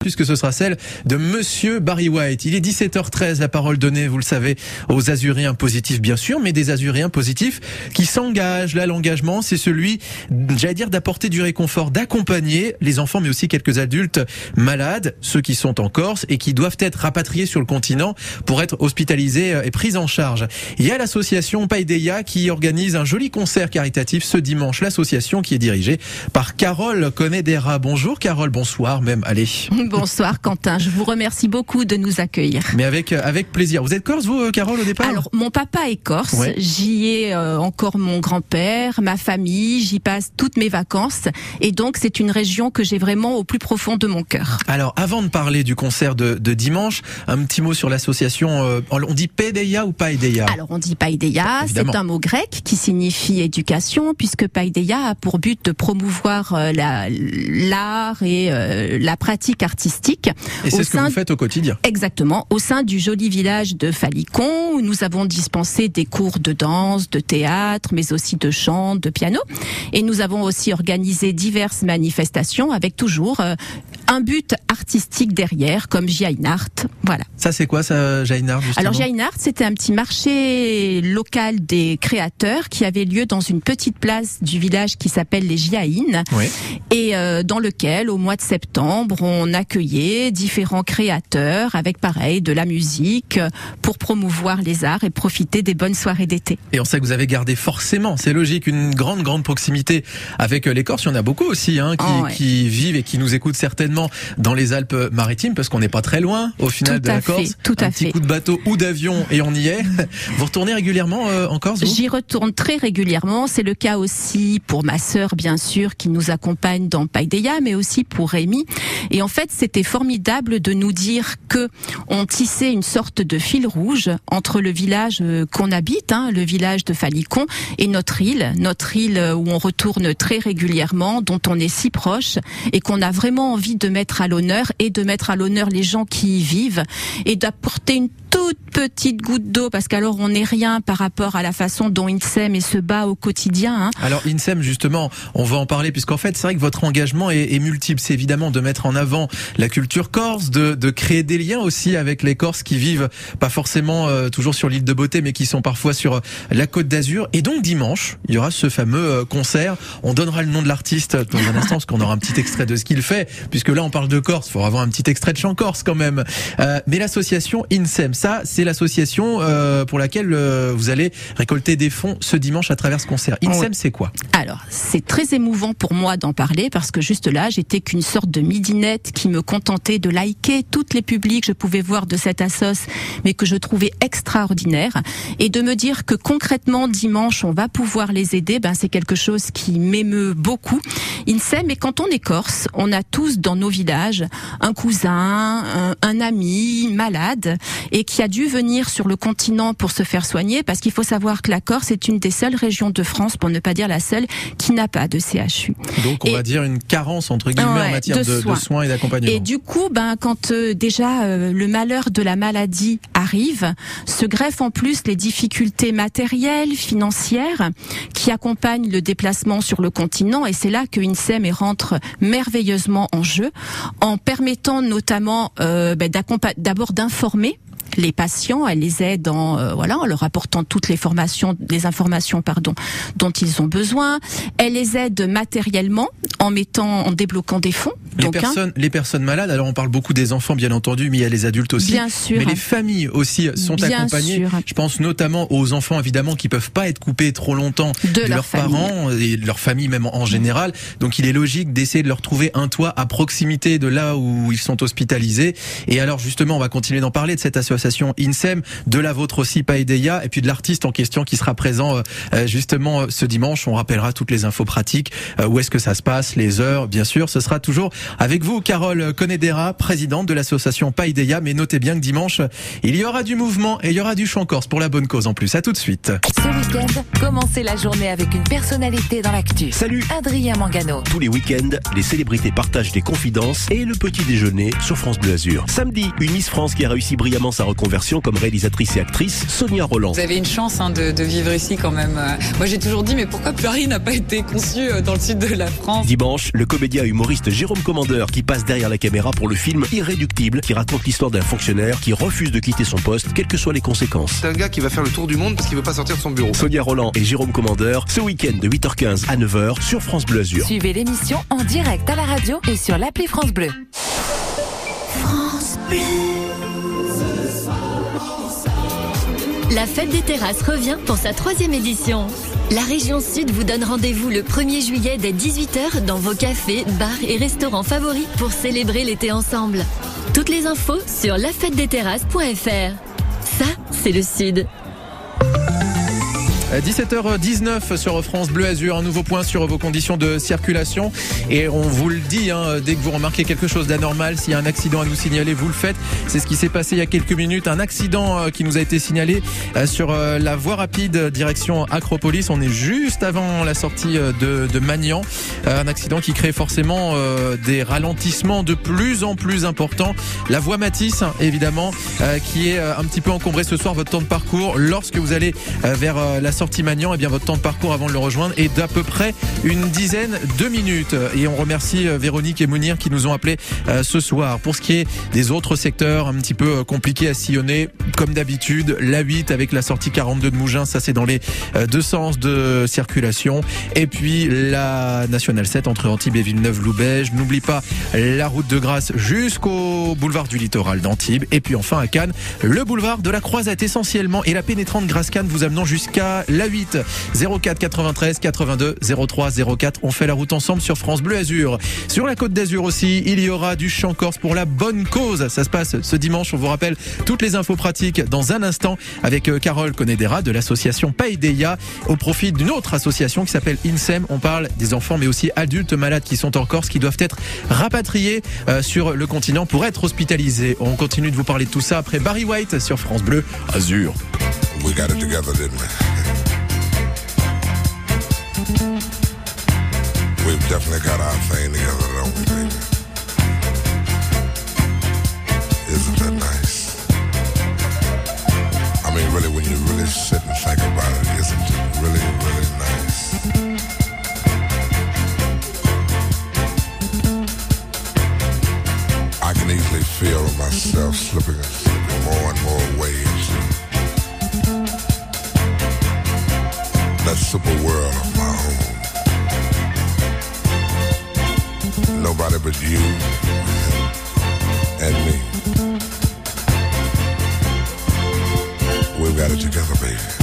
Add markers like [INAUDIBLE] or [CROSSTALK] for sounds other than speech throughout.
puisque ce sera celle de Monsieur Barry White. Il est 17h13, la parole donnée, vous le savez, aux Azuriens positifs bien sûr, mais des Azuriens positifs qui s'engagent. Là, l'engagement, c'est celui, j'allais dire, d'apporter du réconfort, d'accompagner les enfants, mais aussi quelques adultes malades, ceux qui sont en Corse et qui doivent être rapatriés sur le continent pour être hospitalisés et pris en charge. Il y a l'association Paideia qui organise un joli concert caritatif ce dimanche. L'association qui est dirigée par Carole Conedera. Bonjour Carole, bonsoir même, allez. [LAUGHS] Bonsoir Quentin, je vous remercie beaucoup de nous accueillir. Mais avec euh, avec plaisir. Vous êtes corse vous euh, Carole au départ Alors mon papa est corse, j'y ai euh, encore mon grand-père, ma famille, j'y passe toutes mes vacances. Et donc c'est une région que j'ai vraiment au plus profond de mon cœur. Alors avant de parler du concert de, de dimanche, un petit mot sur l'association on dit Paideia ou Paideia? Alors on dit Paideia, c'est un mot grec qui signifie éducation puisque Paideia a pour but de promouvoir l'art et la pratique artistique et c'est ce que vous faites au quotidien. Exactement. Au sein du joli village de Falicon, où nous avons dispensé des cours de danse, de théâtre, mais aussi de chant, de piano. Et nous avons aussi organisé diverses manifestations avec toujours euh, un but artistique derrière, comme Art. Voilà. Ça, c'est quoi, ça, Art Alors, Art, c'était un petit marché local des créateurs qui avait lieu dans une petite place du village qui s'appelle les Giaïnes. Oui. Et euh, dans lequel, au mois de septembre, on accueillait différents créateurs avec, pareil, de la musique pour promouvoir les arts et profiter des bonnes soirées d'été. Et on sait que vous avez gardé forcément, c'est logique, une grande, grande proximité avec les Corses. Il y en a beaucoup aussi hein, qui, oh, qui vivent et qui nous écoutent certainement dans les Alpes-Maritimes parce qu'on n'est pas très loin au final de la Corse. tout à un fait. petit coup de bateau ou d'avion et on y est. [LAUGHS] vous retournez régulièrement euh, en Corse J'y retourne très régulièrement. C'est le cas aussi pour ma sœur, bien sûr, qui nous accompagne dans Paideia, mais aussi pour Rémi. Et en fait, c'était formidable de nous dire que on tissait une sorte de fil rouge entre le village euh, qu'on habite, hein, le village de Falicon, et notre île, notre île où on retourne très régulièrement, dont on est si proche, et qu'on a vraiment envie de mettre à l'honneur et de mettre à l'honneur les gens qui y vivent et d'apporter une toute petite goutte d'eau parce qu'alors on n'est rien par rapport à la façon dont INSEM et se bat au quotidien. Hein. Alors INSEM justement, on va en parler puisqu'en fait c'est vrai que votre engagement est, est multiple. C'est évidemment de mettre en avant la culture corse, de, de, créer des liens aussi avec les Corses qui vivent pas forcément euh, toujours sur l'île de Beauté mais qui sont parfois sur euh, la côte d'Azur. Et donc dimanche, il y aura ce fameux euh, concert. On donnera le nom de l'artiste dans un instant parce qu'on aura un petit extrait de ce qu'il fait puisque là on parle de Corse, il faut avoir un petit extrait de chant corse quand même. mais l'association INSEM, ça, c'est l'association euh, pour laquelle euh, vous allez récolter des fonds ce dimanche à travers ce concert. INSEM, c'est quoi? Alors, c'est très émouvant pour moi d'en parler parce que juste là, j'étais qu'une sorte de midinette qui me contentait de liker toutes les publics que je pouvais voir de cette assoce, mais que je trouvais extraordinaire. Et de me dire que concrètement, dimanche, on va pouvoir les aider, ben, c'est quelque chose qui m'émeut beaucoup. INSEM, mais quand on est corse, on a tous dans nos villages un cousin, un, un ami malade et qui a dû venir sur le continent pour se faire soigner parce qu'il faut savoir que la Corse est une des seules régions de France, pour ne pas dire la seule, qui n'a pas de CHU. Donc on va dire une carence entre guillemets en matière de, soins. de soins. et d'accompagnement. Et du coup, ben quand euh, déjà euh, le malheur de la maladie arrive, se greffent en plus les difficultés matérielles, financières qui accompagnent le déplacement sur le continent et c'est là que INSEM rentre merveilleusement en jeu en permettant notamment euh, ben, d'abord d'informer les patients, elle les aide en euh, voilà en leur apportant toutes les formations, les informations pardon dont ils ont besoin. Elle les aide matériellement en mettant, en débloquant des fonds. Les hein. personnes, les personnes malades. Alors on parle beaucoup des enfants bien entendu, mais il y a les adultes aussi. Bien sûr. Mais les familles aussi sont bien accompagnées. Sûr. Je pense notamment aux enfants évidemment qui peuvent pas être coupés trop longtemps de, leurs parents et de leur famille même en général. Donc il est logique d'essayer de leur trouver un toit à proximité de là où ils sont hospitalisés. Et alors justement, on va continuer d'en parler de cette association association INSEM, de la vôtre aussi Paedeia, et puis de l'artiste en question qui sera présent euh, euh, justement euh, ce dimanche. On rappellera toutes les infos pratiques, où est-ce que ça se passe, les heures, bien sûr. Ce sera toujours avec vous, Carole Conedera, présidente de l'association Paedeia. Mais notez bien que dimanche, il y aura du mouvement et il y aura du chant corse pour la bonne cause en plus. À tout de suite. Ce week-end, commencez la journée avec une personnalité dans l'actu. Salut Adrien Mangano. Tous les week-ends, les célébrités partagent des confidences et le petit déjeuner sur France Bleu Azur. Samedi, une Miss France qui a réussi brillamment sa reconversion comme réalisatrice et actrice, Sonia Roland. Vous avez une chance hein, de, de, vivre ici quand même. Moi j'ai toujours dit mais pourquoi Pleury n'a pas été conçu euh, dans le sud de la France? Dimanche, le comédien humoriste Jérôme Commandeur qui passe derrière la caméra pour le film Irréductible qui raconte l'histoire d'un fonctionnaire qui refuse de quitter son poste quelles que soient les conséquences. C'est un gars qui va faire le tour du monde parce qu'il veut pas sortir de son bureau. Sonia Roland et Jérôme Commandeur ce week-end de 8h15 à 9h sur France Bleu Azur. Suivez l'émission en direct à la radio et sur l'appli France Bleu. France Bleu. La fête des terrasses revient pour sa troisième édition. La région Sud vous donne rendez-vous le 1er juillet dès 18h dans vos cafés, bars et restaurants favoris pour célébrer l'été ensemble. Toutes les infos sur lafêtedesteterrasses.fr. Ça, c'est le Sud. 17h19 sur France Bleu Azur, un nouveau point sur vos conditions de circulation. Et on vous le dit, hein, dès que vous remarquez quelque chose d'anormal, s'il y a un accident à nous signaler, vous le faites. C'est ce qui s'est passé il y a quelques minutes. Un accident euh, qui nous a été signalé euh, sur euh, la voie rapide direction Acropolis. On est juste avant la sortie de, de Magnan. Un accident qui crée forcément des ralentissements de plus en plus importants. La voie Matisse, évidemment, qui est un petit peu encombrée ce soir. Votre temps de parcours, lorsque vous allez vers la sortie Magnan, et eh bien votre temps de parcours avant de le rejoindre est d'à peu près une dizaine de minutes. Et on remercie Véronique et Mounir qui nous ont appelés ce soir. Pour ce qui est des autres secteurs un petit peu compliqués à sillonner, comme d'habitude, la 8 avec la sortie 42 de Mougins, ça c'est dans les deux sens de circulation. Et puis la nationale 7 entre Antibes et Villeneuve-Loubège. N'oublie pas la route de Grasse jusqu'au boulevard du littoral d'Antibes. Et puis enfin à Cannes, le boulevard de la Croisette essentiellement et la pénétrante Grasse-Cannes vous amenant jusqu'à la 8 04 93 82 03 04. On fait la route ensemble sur France Bleu Azur. Sur la côte d'Azur aussi, il y aura du chant corse pour la bonne cause. Ça se passe ce dimanche. On vous rappelle toutes les infos pratiques dans un instant avec Carole Conedera de l'association Paideia au profit d'une autre association qui s'appelle INSEM. On parle des enfants mais aussi adultes malades qui sont en Corse qui doivent être rapatriés sur le continent pour être hospitalisés. On continue de vous parler de tout ça après Barry White sur France Bleu Azur. We got it together? [LAUGHS] We've definitely got our thing together, don't we, baby? Isn't that nice? I mean, really, when you really sit and think about it, isn't it really, really nice? I can easily feel myself slipping, slipping more and more waves. That super world Nobody but you and me. We've got it together, baby.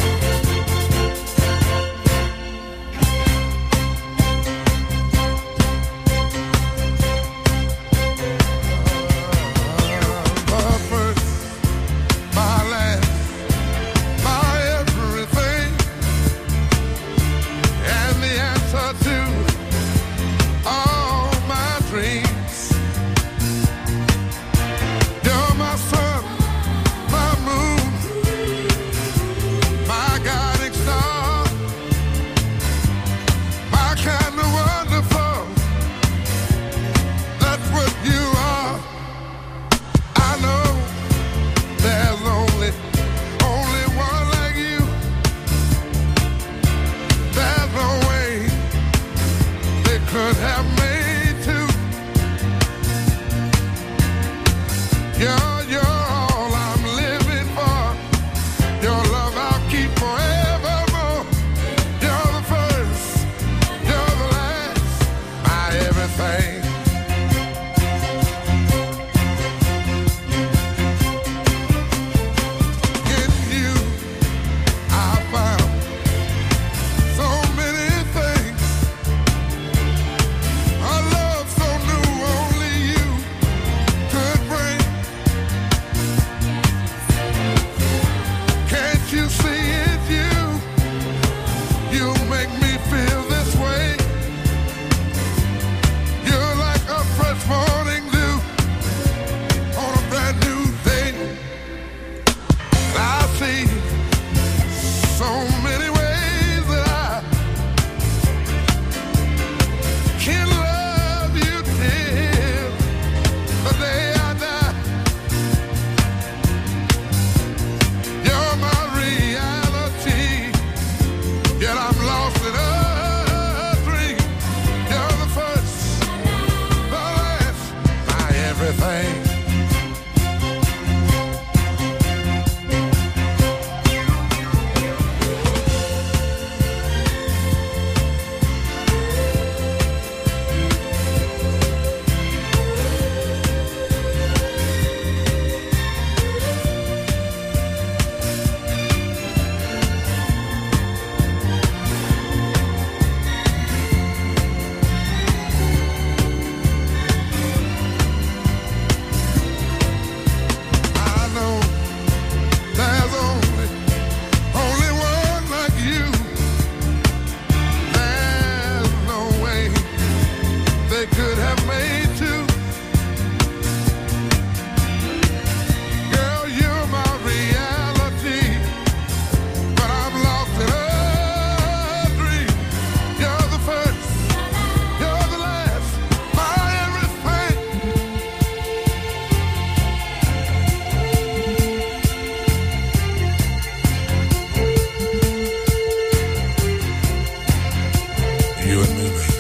you and me, baby.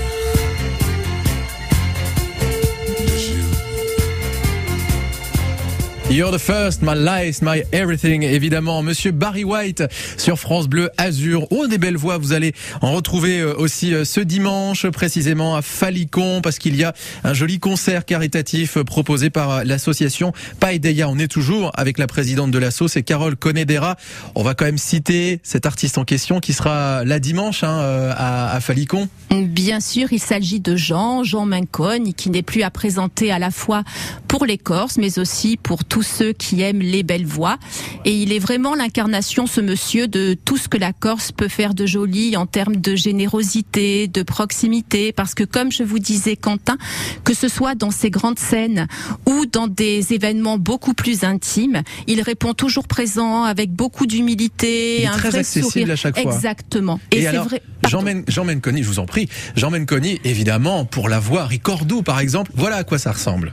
You're the first, my life, my everything. Évidemment, Monsieur Barry White sur France Bleu Azur. Oh, des belles voix. Vous allez en retrouver euh, aussi euh, ce dimanche, précisément à Falicon, parce qu'il y a un joli concert caritatif euh, proposé par l'association Paedeya. On est toujours avec la présidente de l'asso, c'est Carole Conedera. On va quand même citer cet artiste en question qui sera là dimanche hein, à, à Falicon. Bien sûr, il s'agit de Jean, Jean Mincogne, qui n'est plus à présenter à la fois pour les Corses, mais aussi pour tous ceux qui aiment les belles voix. Et il est vraiment l'incarnation, ce monsieur, de tout ce que la Corse peut faire de joli en termes de générosité, de proximité, parce que comme je vous disais, Quentin, que ce soit dans ces grandes scènes ou dans des événements beaucoup plus intimes, il répond toujours présent avec beaucoup d'humilité, un très vrai accessible sourire. à chaque fois. Exactement. Et, c'est alors, vrai. Jean Menconi, je vous en prie. Jean Menconi, évidemment, pour la voix, Ricordo, par exemple. Voilà à quoi ça ressemble.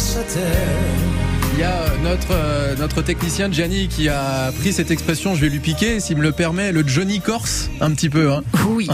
s'attend Il y a notre, euh, notre technicien Gianni qui a pris cette expression, je vais lui piquer, s'il me le permet, le Johnny Corse, un petit peu. Hein. [LAUGHS] Oui,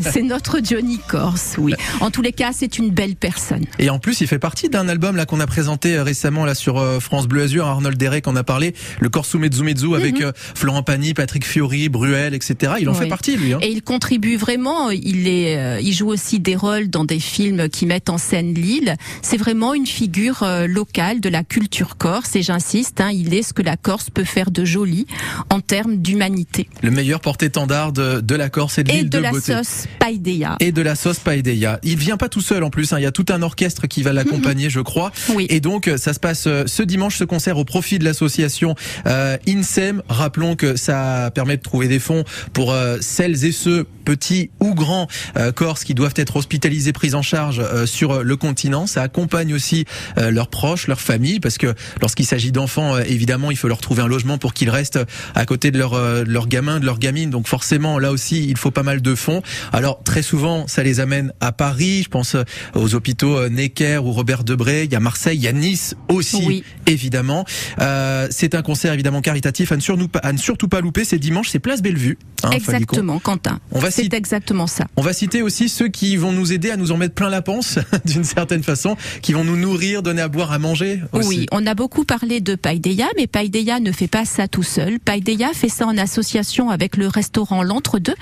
c'est notre Johnny Corse, oui. En tous les cas, c'est une belle personne. Et en plus, il fait partie d'un album là qu'on a présenté euh, récemment là sur euh, France Bleu Azur, Arnold Derek en a parlé, le Corso Mezzo Mezzo avec euh, Florent Pagny, Patrick Fiori, Bruel, etc. Il en Oui. fait partie lui. Hein. Et il contribue vraiment. Il est, euh, il joue aussi des rôles dans des films qui mettent en scène l'île. C'est vraiment une figure euh, locale de la culture corse. Et j'insiste, hein, il est ce que la Corse peut faire de joli en termes d'humanité Le meilleur porte-étendard de, de la Corse et de l'île de, de, la beauté. sauce païdea. Et de la sauce paella. Il vient pas tout seul en plus, hein. il y a tout un orchestre qui va l'accompagner, je crois. Oui. Et donc euh, ça se passe euh, ce dimanche, ce concert au profit de l'association euh, INSEM. Rappelons que ça permet de trouver des fonds pour euh, celles et ceux petits ou grands euh, Corses qui doivent être hospitalisés, pris en charge sur le continent. Ça accompagne aussi leurs proches, leurs familles, parce que lorsqu'il s'agit d'enfants, euh, évidemment, il faut leur trouver un logement pour qu'ils restent à côté de leurs euh, de leurs gamins, de leurs gamines. Donc forcément, là aussi, il faut pas mal de fonds. Alors très souvent, ça les amène à Paris. Je pense euh, aux hôpitaux Necker ou Robert Debré. Il y a Marseille, il y a Nice aussi, Oui. évidemment. Euh, c'est un concert évidemment caritatif à ne, surtout pas, à ne surtout pas louper. C'est dimanche, c'est Place Bellevue. hein, Falicon. Exactement, Quentin. On va C'est citer- exactement ça. On va citer aussi ceux qui vont nous aider à nous en mettre plein la panse, [LAUGHS] d'une certaine façon, qui vont nous nourrir, donner à boire, à manger. Aussi. Oui, on a beaucoup parlé de Païdeya, mais Païdeya ne fait pas ça tout seul. Païdeya fait ça en association avec le restaurant L'Entre-deux,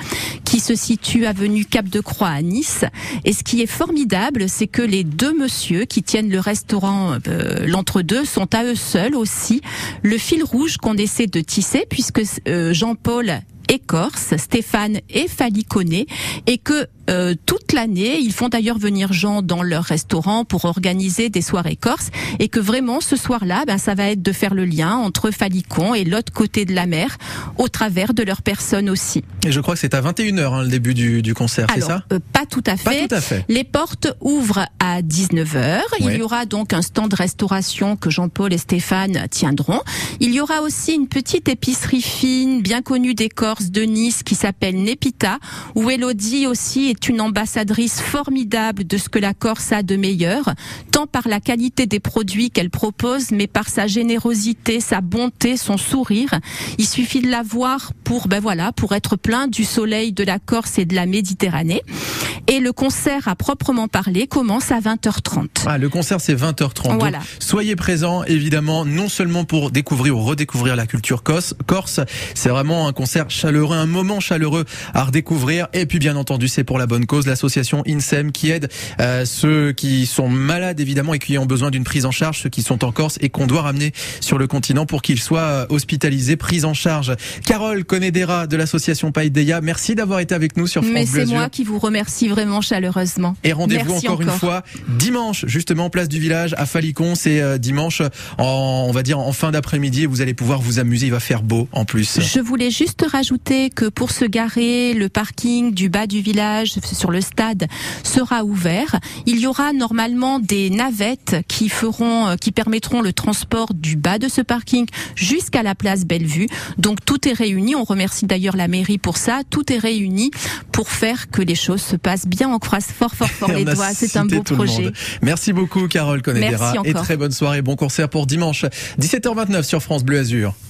qui se situe avenue Cap de Croix à Nice. Et ce qui est formidable, c'est que les deux messieurs qui tiennent le restaurant euh, L'Entre-deux sont à eux seuls aussi le fil rouge qu'on essaie de tisser, puisque euh, Jean-Paul est corse, Stéphane est faliconné, et que euh, toute l'année, ils font d'ailleurs venir Jean dans leur restaurant pour organiser des soirées corses, et que vraiment ce soir-là, ben, ça va être de faire le lien entre Falicon et l'autre côté de la mer, au travers de leur personne aussi. Et je crois que c'est à 21h hein, le début du, du concert, c'est ça? euh, pas tout à Pas fait. tout à fait. Les portes ouvrent à 19h. Ouais. Il y aura donc un stand de restauration que Jean-Paul et Stéphane tiendront. Il y aura aussi une petite épicerie fine, bien connue des Corses de Nice, qui s'appelle Nepita, où Elodie aussi est une ambassadrice formidable de ce que la Corse a de meilleur, tant par la qualité des produits qu'elle propose, mais par sa générosité, sa bonté, son sourire. Il suffit de la voir pour, ben voilà, pour être plein du soleil de la Corse et de la Méditerranée. Et le concert à proprement parler commence à 20h30. Ah, le concert c'est 20h30. Donc, Voilà. soyez présents évidemment, non seulement pour découvrir ou redécouvrir la culture corse c'est vraiment un concert chaleureux, un moment chaleureux à redécouvrir. Et puis bien entendu, c'est pour la bonne cause, l'association INSEM qui aide euh, ceux qui sont malades évidemment et qui ont besoin d'une prise en charge, ceux qui sont en Corse et qu'on doit ramener sur le continent pour qu'ils soient euh, hospitalisés, pris en charge. Carole Conedera de l'association Païdeya, merci d'avoir été avec nous sur France Mais Bleu c'est moi qui vous remercie vraiment chaleureusement. Et rendez-vous encore, une fois dimanche, justement, place du village à Falicon. C'est euh, dimanche, en, on va dire en fin d'après-midi. Vous allez pouvoir vous amuser. Il va faire beau en plus. Je voulais juste rajouter que pour se garer, le parking du bas du village sur le stade sera ouvert. Il y aura normalement des navettes qui feront, euh, qui permettront le transport du bas de ce parking jusqu'à la place Bellevue. Donc tout est réuni. On remercie d'ailleurs la mairie pour ça. Tout est réuni pour faire que les choses se passent bien. On croise fort, fort, fort [LAUGHS] les doigts. C'est un beau projet. Merci beaucoup, Carole Conedera. Merci Et très bonne soirée. Bon concert pour dimanche, 17h29 sur France Bleu Azur.